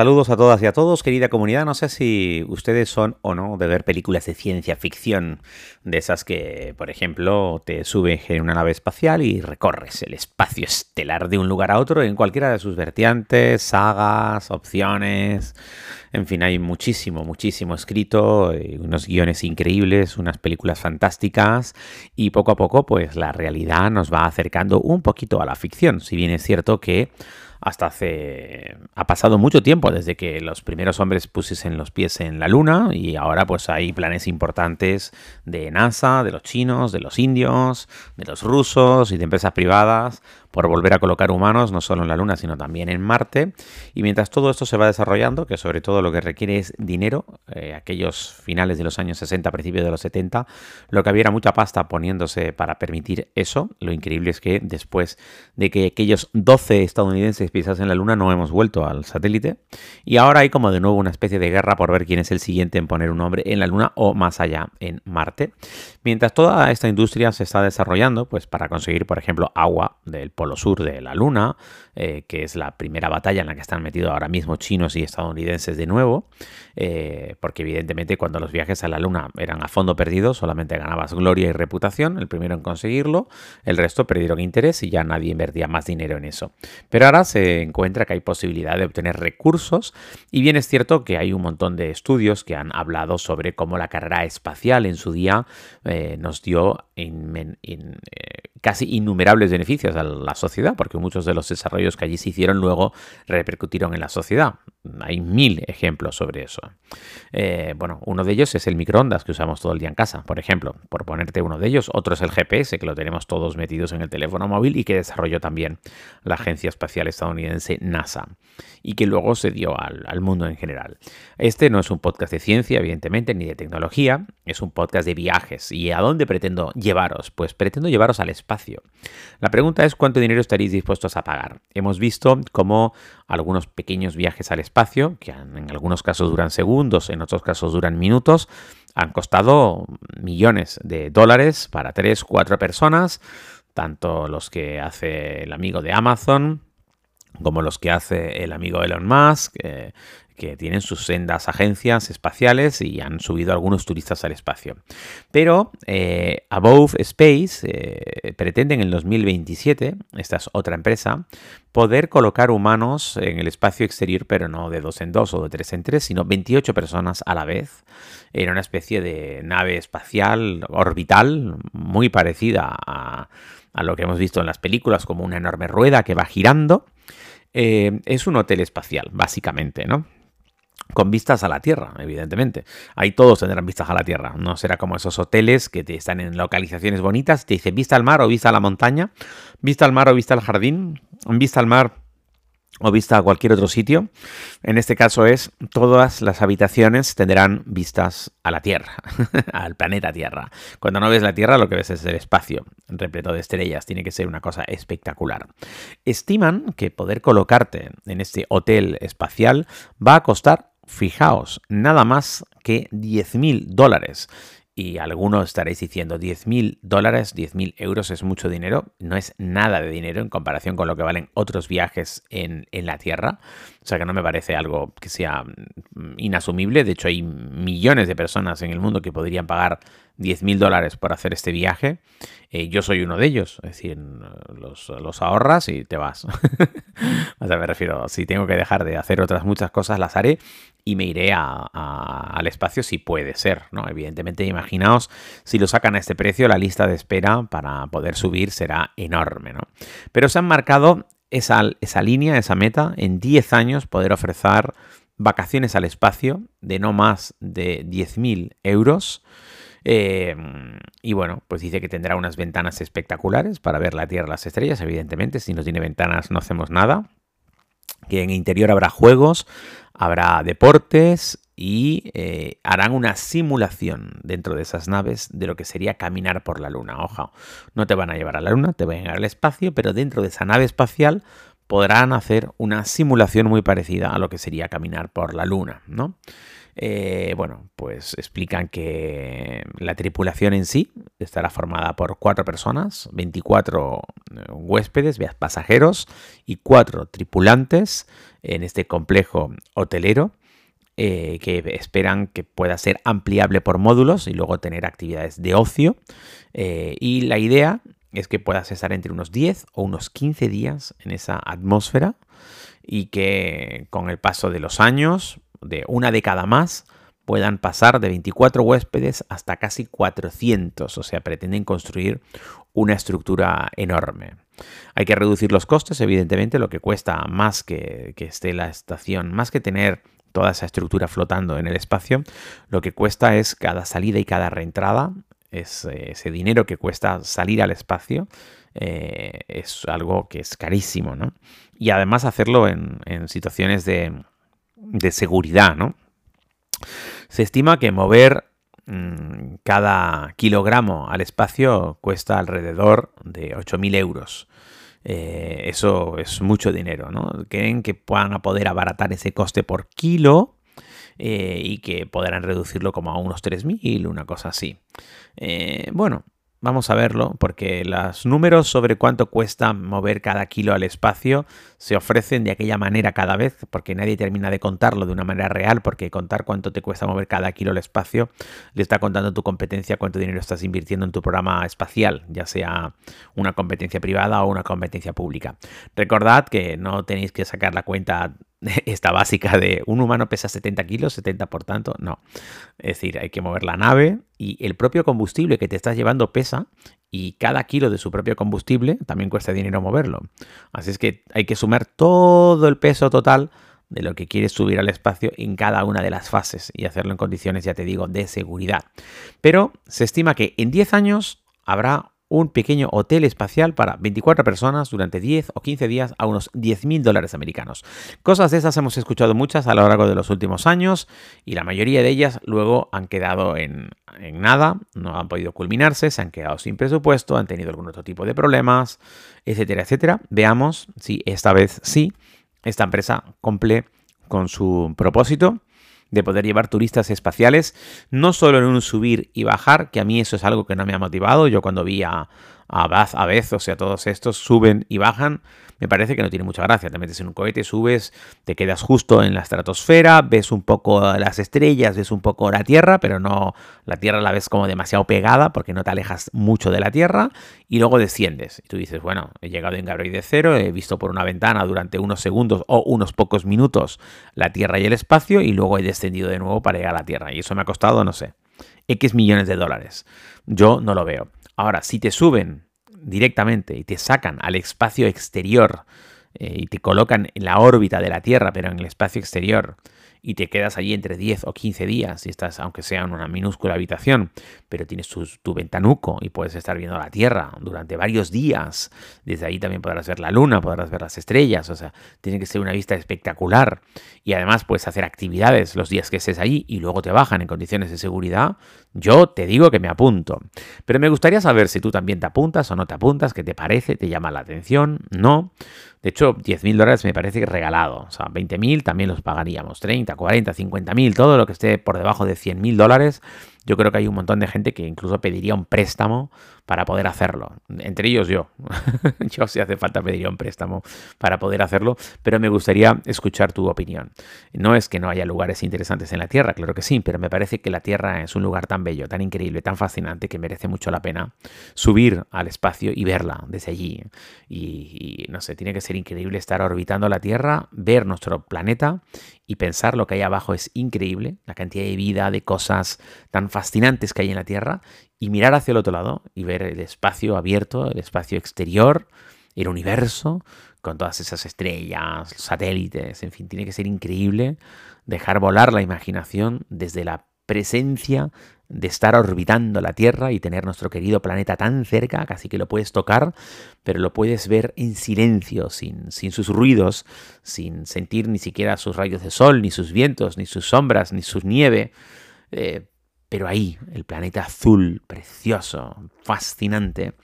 Saludos a todas y a todos, querida comunidad. No sé si ustedes son o no de ver películas de ciencia ficción, de esas que, por ejemplo, te subes en una nave espacial y recorres el espacio estelar de un lugar a otro en cualquiera de sus vertientes, sagas, opciones. En fin, hay muchísimo, muchísimo escrito, eh, unos guiones increíbles, unas películas fantásticas y poco a poco, pues la realidad nos va acercando un poquito a la ficción. Si bien es cierto que hasta hace... Ha pasado mucho tiempo desde que los primeros hombres pusiesen los pies en la Luna y ahora pues hay planes importantes de NASA, de los chinos, de los indios, de los rusos y de empresas privadas por volver a colocar humanos no solo en la Luna, sino también en Marte. Y mientras todo esto se va desarrollando, que sobre todo lo que requiere es dinero, eh, aquellos finales de los años 60, principios de los 70, lo que había era mucha pasta poniéndose para permitir eso. Lo increíble es que después de que aquellos 12 estadounidenses pisasen la Luna, no hemos vuelto al satélite. Y ahora hay como de nuevo una especie de guerra por ver quién es el siguiente en poner un hombre en la Luna o más allá en Marte. Mientras toda esta industria se está desarrollando, pues para conseguir, por ejemplo, agua del polo sur de la Luna, eh, que es la primera batalla en la que están metidos ahora mismo chinos y estadounidenses de nuevo, eh, porque evidentemente cuando los viajes a la Luna eran a fondo perdido, solamente ganabas gloria y reputación, el primero en conseguirlo, el resto perdieron interés y ya nadie invertía más dinero en eso. Pero ahora se encuentra que hay posibilidad de obtener recursos y bien es cierto que hay un montón de estudios que han hablado sobre cómo la carrera espacial en su día eh, nos dio casi innumerables beneficios a la sociedad, porque muchos de los desarrollos que allí se hicieron luego repercutieron en la sociedad. Hay mil ejemplos sobre eso. Eh, bueno, uno de ellos es el microondas que usamos todo el día en casa, por ejemplo, por ponerte uno de ellos. Otro es el GPS, que lo tenemos todos metidos en el teléfono móvil y que desarrolló también la Agencia Espacial Estadounidense NASA y que luego se dio al, al mundo en general. Este no es un podcast de ciencia, evidentemente, ni de tecnología, es un podcast de viajes. ¿Y a dónde pretendo llevaros? Pues pretendo llevaros al espacio. La pregunta es cuánto dinero estaréis dispuestos a pagar. Hemos visto cómo algunos pequeños viajes al espacio, que en algunos casos duran segundos, en otros casos duran minutos, han costado millones de dólares para tres, cuatro personas, tanto los que hace el amigo de Amazon, como los que hace el amigo Elon Musk, eh, que tienen sus sendas agencias espaciales y han subido algunos turistas al espacio. Pero eh, Above Space eh, pretende en el 2027, esta es otra empresa, poder colocar humanos en el espacio exterior, pero no de dos en dos o de tres en tres, sino 28 personas a la vez, en una especie de nave espacial orbital muy parecida a, lo que hemos visto en las películas, como una enorme rueda que va girando. Eh, es un hotel espacial, básicamente, ¿no? Con vistas a la Tierra, evidentemente. Ahí todos tendrán vistas a la Tierra. No será como esos hoteles que te están en localizaciones bonitas, te dicen vista al mar o vista a la montaña, vista al mar o vista al jardín, vista al mar o vista a cualquier otro sitio. En este caso es todas las habitaciones tendrán vistas a la Tierra, al planeta Tierra. Cuando no ves la Tierra lo que ves es el espacio repleto de estrellas. Tiene que ser una cosa espectacular. Estiman que poder colocarte en este hotel espacial va a costar fijaos, nada más que 10.000 dólares. Y algunos estaréis diciendo 10.000 dólares, 10.000 euros es mucho dinero. No es nada de dinero en comparación con lo que valen otros viajes en, en, la Tierra. O sea que no me parece algo que sea mm, inasumible. De hecho, hay millones de personas en el mundo que podrían pagar 10.000 dólares por hacer este viaje. Eh, yo soy uno de ellos, es decir, los, ahorras y te vas. o sea, me refiero, si tengo que dejar de hacer otras muchas cosas, las haré y me iré al espacio si puede ser, ¿no? Evidentemente, imaginaos, si lo sacan a este precio, la lista de espera para poder subir será enorme, ¿no? Pero se han marcado esa, esa línea, esa meta, en 10 años poder ofrecer vacaciones al espacio de no más de 10.000 euros eh, y bueno, pues dice que tendrá unas ventanas espectaculares para ver la Tierra las estrellas, evidentemente. Si no tiene ventanas no hacemos nada. Que en interior habrá juegos, habrá deportes y eh, harán una simulación dentro de esas naves de lo que sería caminar por la Luna. Ojo, no te van a llevar a la Luna, te van a llevar al espacio, pero dentro de esa nave espacial podrán hacer una simulación muy parecida a lo que sería caminar por la Luna, ¿no? Eh, bueno, pues explican que la tripulación en sí estará formada por cuatro personas, 24 eh, huéspedes, pasajeros y cuatro tripulantes en este complejo hotelero. Eh, que esperan que pueda ser ampliable por módulos y luego tener actividades de ocio. y la idea es que puedas estar entre unos 10 o unos 15 días en esa atmósfera y que con el paso de los años de una década más puedan pasar de 24 huéspedes hasta casi 400, o sea, pretenden construir una estructura enorme. Hay que reducir los costes, evidentemente, lo que cuesta más que, que esté la estación, más que tener toda esa estructura flotando en el espacio, lo que cuesta es cada salida y cada reentrada, es eh, ese dinero que cuesta salir al espacio, eh, es algo que es carísimo, ¿no? Y además hacerlo en, en situaciones de, de seguridad, ¿no? Se estima que mover mm, cada kilogramo al espacio cuesta alrededor de 8.000 euros. Eh, eso es mucho dinero, ¿no? Creen que puedan poder abaratar ese coste por kilo eh, y que podrán reducirlo como a unos 3.000, una cosa así. Eh, bueno, Vamos a verlo porque los números sobre cuánto cuesta mover cada kilo al espacio se ofrecen de aquella manera cada vez porque nadie termina de contarlo de una manera real porque contar cuánto te cuesta mover cada kilo al espacio le está contando tu competencia cuánto dinero estás invirtiendo en tu programa espacial, ya sea una competencia privada o una competencia pública. Recordad que no tenéis que sacar la cuenta esta básica de un humano pesa 70 kilos, 70 por tanto, no. Es decir, hay que mover la nave y el propio combustible que te estás llevando pesa y cada kilo de su propio combustible también cuesta dinero moverlo. Así es que hay que sumar todo el peso total de lo que quieres subir al espacio en cada una de las fases y hacerlo en condiciones, ya te digo, de seguridad. Pero se estima que en 10 años habrá un pequeño hotel espacial para 24 personas durante 10 o 15 días a unos 10 mil dólares americanos. Cosas de esas hemos escuchado muchas a lo largo de los últimos años y la mayoría de ellas luego han quedado en, en nada, no han podido culminarse, se han quedado sin presupuesto, han tenido algún otro tipo de problemas, etcétera, etcétera. Veamos si esta vez sí, esta empresa cumple con su propósito de poder llevar turistas espaciales, no solo en un subir y bajar, que a mí eso es algo que no me ha motivado. Yo cuando vi a, a Baz, a Beth, o sea, todos estos suben y bajan, me parece que no tiene mucha gracia. Te metes en un cohete, subes, te quedas justo en la estratosfera, ves un poco las estrellas, ves un poco la Tierra, pero no la Tierra la ves como demasiado pegada porque no te alejas mucho de la Tierra y luego desciendes. Y tú dices, bueno, he llegado en de cero, he visto por una ventana durante unos segundos o unos pocos minutos la Tierra y el espacio y luego he descendido de nuevo para llegar a la Tierra. Y eso me ha costado, no sé, X millones de dólares. Yo no lo veo. Ahora, si te suben directamente y te sacan al espacio exterior eh, y te colocan en la órbita de la Tierra, pero en el espacio exterior, y te quedas allí entre 10 o 15 días, y estás, aunque sea en una minúscula habitación, pero tienes tu, ventanuco y puedes estar viendo la Tierra durante varios días. Desde ahí también podrás ver la Luna, podrás ver las estrellas, o sea, tiene que ser una vista espectacular. Y además puedes hacer actividades los días que estés allí y luego te bajan en condiciones de seguridad. Yo te digo que me apunto. Pero me gustaría saber si tú también te apuntas o no te apuntas, qué te parece, te llama la atención, no. De hecho, 10.000 dólares me parece regalado. O sea, 20.000 también los pagaríamos. 30, 40, 50.000, todo lo que esté por debajo de 100.000 dólares yo creo que hay un montón de gente que incluso pediría un préstamo para poder hacerlo. Entre ellos yo. yo si hace falta pediría un préstamo para poder hacerlo, pero me gustaría escuchar tu opinión. No es que no haya lugares interesantes en la Tierra, claro que sí, pero me parece que la Tierra es un lugar tan bello, tan increíble, tan fascinante que merece mucho la pena subir al espacio y verla desde allí. Y, no sé, tiene que ser increíble estar orbitando la Tierra, ver nuestro planeta y pensar lo que hay abajo es increíble, la cantidad de vida, de cosas tan fascinantes que hay en la Tierra, y mirar hacia el otro lado y ver el espacio abierto, el espacio exterior, el universo, con todas esas estrellas, satélites, en fin, tiene que ser increíble dejar volar la imaginación desde la presencia de estar orbitando la Tierra y tener nuestro querido planeta tan cerca, casi que lo puedes tocar, pero lo puedes ver en silencio, sin, sin sus ruidos, sin sentir ni siquiera sus rayos de sol, ni sus vientos, ni sus sombras, ni su nieve. Eh, pero ahí, el planeta azul, precioso, fascinante,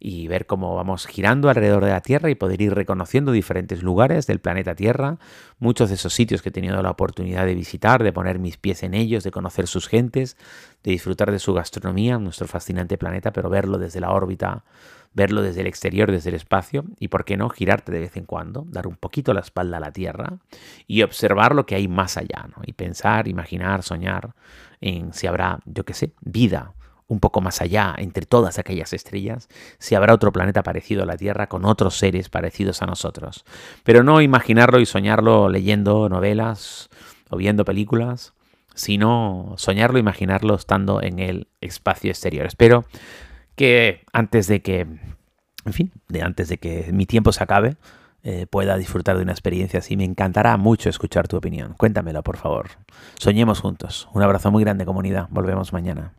y ver cómo vamos girando alrededor de la Tierra y poder ir reconociendo diferentes lugares del planeta Tierra, muchos de esos sitios que he tenido la oportunidad de visitar, de poner mis pies en ellos, de conocer sus gentes, de disfrutar de su gastronomía, nuestro fascinante planeta, pero verlo desde la órbita, verlo desde el exterior, desde el espacio, y por qué no girarte de vez en cuando, dar un poquito la espalda a la Tierra y observar lo que hay más allá, ¿no? Y pensar, imaginar, soñar en si habrá, yo qué sé, vida un poco más allá, entre todas aquellas estrellas, si habrá otro planeta parecido a la Tierra con otros seres parecidos a nosotros. Pero no imaginarlo y soñarlo leyendo novelas o viendo películas, sino soñarlo imaginarlo estando en el espacio exterior. Espero que antes de que, en fin, de antes de que mi tiempo se acabe, eh, pueda disfrutar de una experiencia así. Me encantará mucho escuchar tu opinión. Cuéntamelo, por favor. Soñemos juntos. Un abrazo muy grande, comunidad. Volvemos mañana.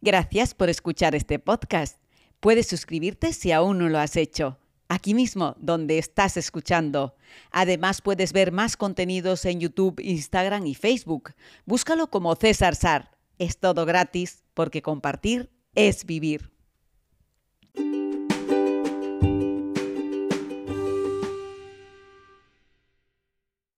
Gracias por escuchar este podcast. Puedes suscribirte si aún no lo has hecho, aquí mismo donde estás escuchando. Además puedes ver más contenidos en YouTube, Instagram y Facebook. Búscalo como César Sar. Es todo gratis porque compartir es vivir.